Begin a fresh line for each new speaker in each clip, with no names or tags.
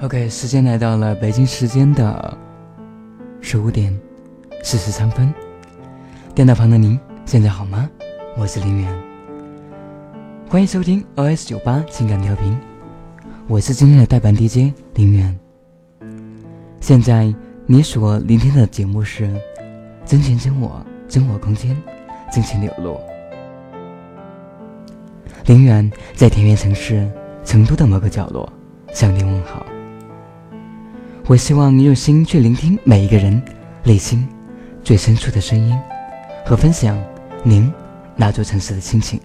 OK，时间来到了北京时间的十五点四十三分。电脑旁的您现在好吗？我是林远，欢迎收听 OS 九八情感调频，我是今天的代班 DJ 林远。现在你所聆听的节目是《真情真我真我空间》，真情流露。林远在田园城市成都的某个角落向您问好。我希望你用心去聆听每一个人内心最深处的声音，和分享您那座城市的心情。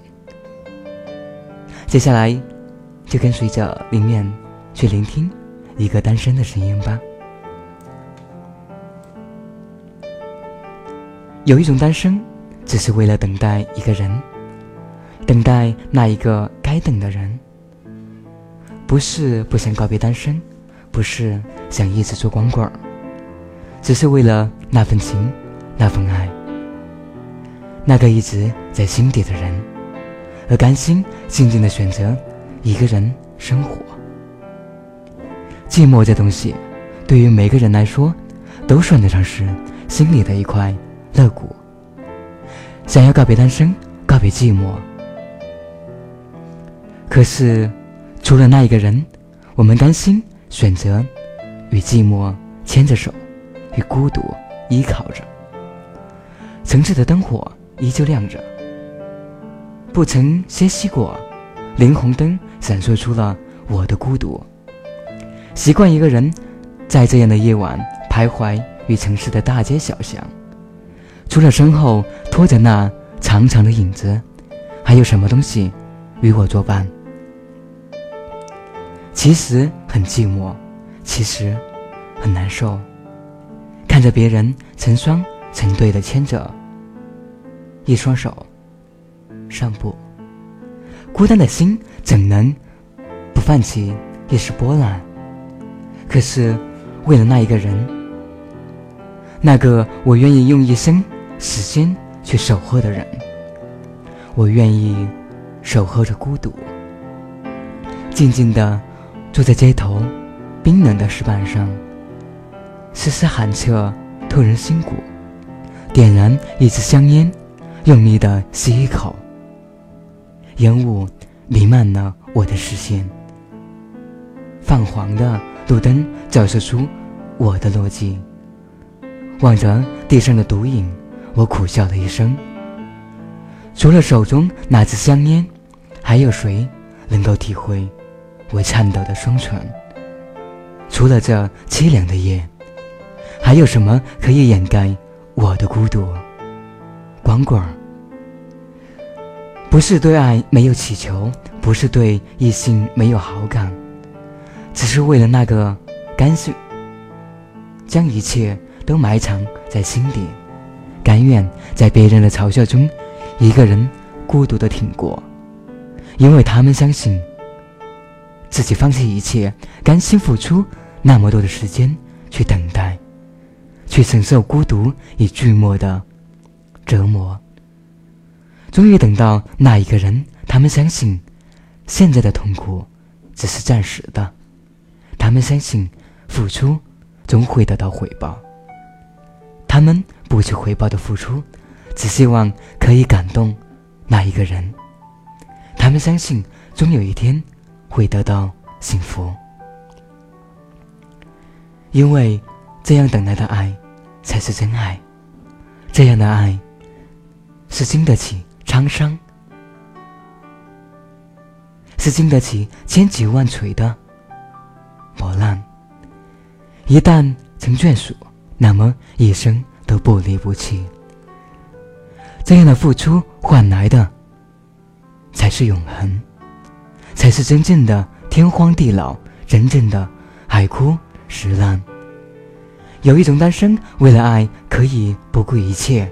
接下来，就跟随着林面去聆听一个单身的声音吧。有一种单身，只是为了等待一个人，等待那一个该等的人。不是不想告别单身，不是。想一直做光棍儿，只是为了那份情，那份爱，那个一直在心底的人，而甘心静静的选择一个人生活。寂寞这东西，对于每个人来说，都算得上是心里的一块肋骨。想要告别单身，告别寂寞，可是除了那一个人，我们甘心选择。与寂寞牵着手，与孤独依靠着。城市的灯火依旧亮着，不曾歇息过。霓虹灯闪烁出了我的孤独。习惯一个人在这样的夜晚徘徊于城市的大街小巷，除了身后拖着那长长的影子，还有什么东西与我作伴？其实很寂寞。其实很难受，看着别人成双成对的牵着一双手散步，孤单的心怎能不泛起一丝波澜？可是为了那一个人，那个我愿意用一生时间去守候的人，我愿意守候着孤独，静静的坐在街头。冰冷的石板上，丝丝寒彻透人心骨。点燃一支香烟，用力的吸一口，烟雾弥漫了我的视线。泛黄的路灯照射出我的落寂。望着地上的毒瘾，我苦笑了一声。除了手中那支香烟，还有谁能够体会我颤抖的双唇？除了这凄凉的夜，还有什么可以掩盖我的孤独？光棍，不是对爱没有祈求，不是对异性没有好感，只是为了那个甘心将一切都埋藏在心底，甘愿在别人的嘲笑中，一个人孤独的挺过，因为他们相信自己放弃一切，甘心付出。那么多的时间去等待，去承受孤独与寂寞的折磨，终于等到那一个人。他们相信，现在的痛苦只是暂时的。他们相信，付出终会得到回报。他们不求回报的付出，只希望可以感动那一个人。他们相信，终有一天会得到幸福。因为这样等来的爱，才是真爱。这样的爱，是经得起沧桑，是经得起千级万锤的磨难。一旦成眷属，那么一生都不离不弃。这样的付出换来的，才是永恒，才是真正的天荒地老，真正的海枯。石烂。有一种单身，为了爱可以不顾一切。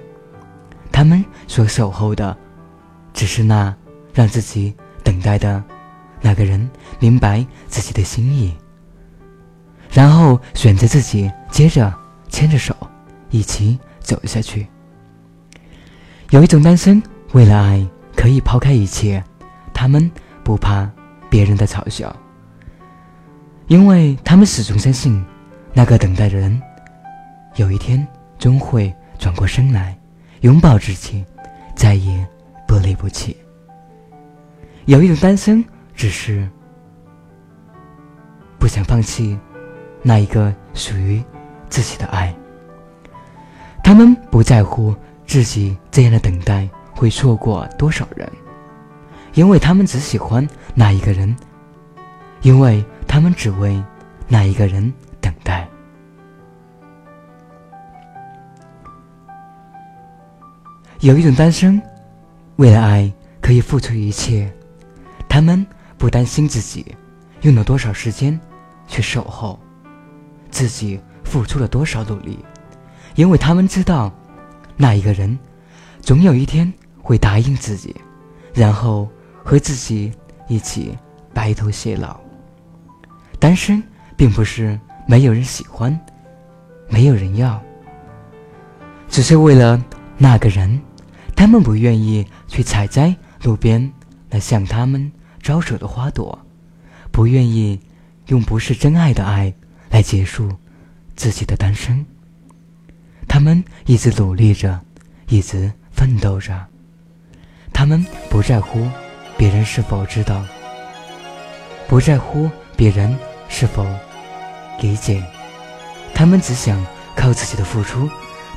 他们所守候的，只是那让自己等待的那个人明白自己的心意，然后选择自己，接着牵着手一起走下去。有一种单身，为了爱可以抛开一切，他们不怕别人的嘲笑。因为他们始终相信，那个等待的人，有一天终会转过身来，拥抱自己，再也不离不弃。有一种单身，只是不想放弃那一个属于自己的爱。他们不在乎自己这样的等待会错过多少人，因为他们只喜欢那一个人，因为他们只为那一个人等待。有一种单身，为了爱可以付出一切，他们不担心自己用了多少时间去守候，自己付出了多少努力。因为他们知道，那一个人，总有一天会答应自己，然后和自己一起白头偕老。单身并不是没有人喜欢，没有人要，只是为了那个人，他们不愿意去采摘路边那向他们招手的花朵，不愿意用不是真爱的爱来结束自己的单身。他们一直努力着，一直奋斗着。他们不在乎别人是否知道，不在乎别人是否理解。他们只想靠自己的付出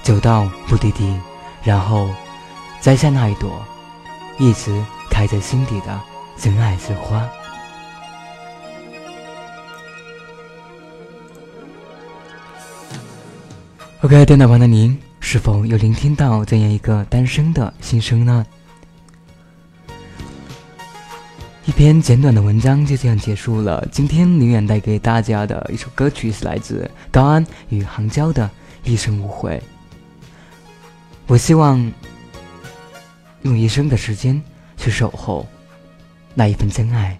走到目的地，然后摘下那一朵一直开在心底的真爱之花。OK，电脑旁的您是否有聆听到这样一个单身的心声呢？一篇简短的文章就这样结束了。今天宁远带给大家的一首歌曲是来自高安与杭娇的《一生无悔》。我希望用一生的时间去守候那一份真爱，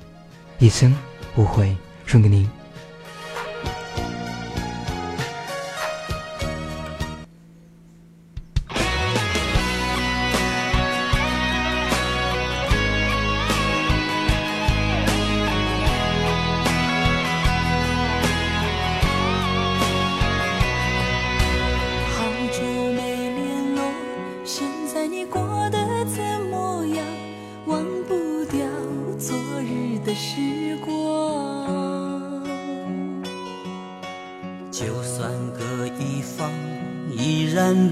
一生无悔，送给您。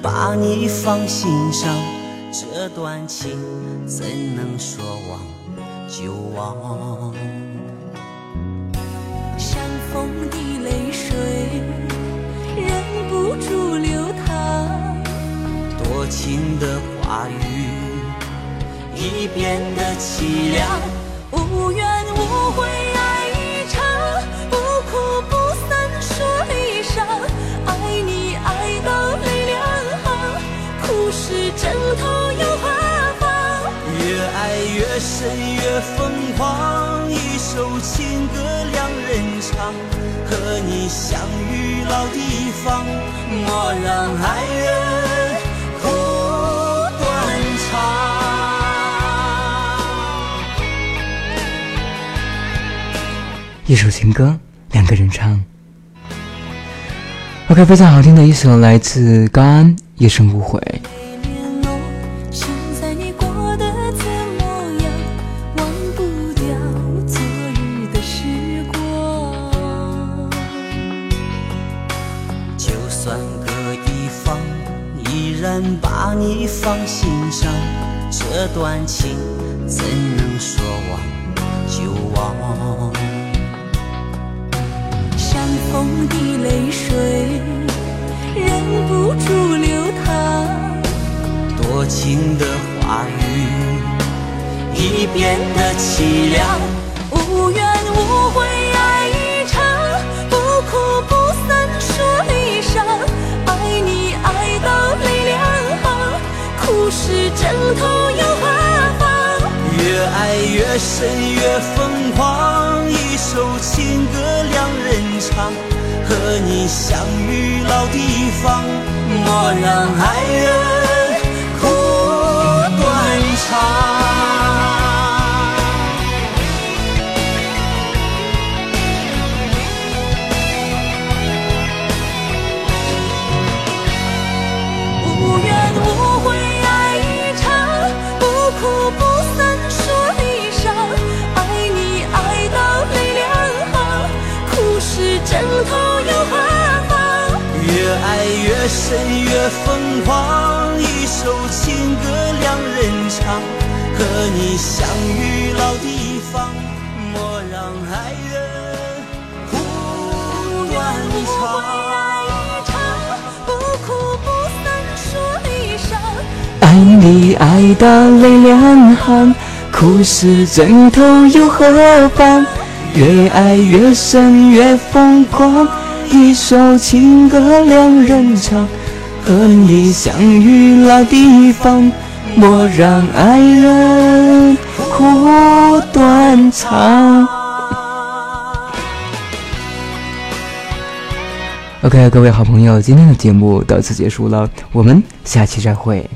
把你放心上，这段情怎能说忘就忘？
相逢的泪水忍不住流淌，
多情的话语已变得凄凉，
无怨无悔
越深越疯狂，一首情歌两人唱，和你相遇老地方，莫让爱人哭断肠。
一首情歌两个人唱，OK，非常好听的一首来自高安《一生无悔》。
分隔一方，依然把你放心上，这段情怎能说忘？就忘？
相逢的泪水忍不住流淌，
多情的话语已变得凄凉，
无怨无悔。枕头又何妨？
越爱越深越疯狂，一首情歌两人唱，和你相遇老地方，莫让爱人越深越疯狂，一首情歌两人唱，和你相遇老地方，莫让爱人苦断肠。
不哭不散水上，
爱你爱到泪两行，苦是枕头又何妨？越爱越深越疯狂，一首情歌两人唱，和你相遇老地方，莫让爱人苦断肠。OK，各位好朋友，今天的节目到此结束了，我们下期再会。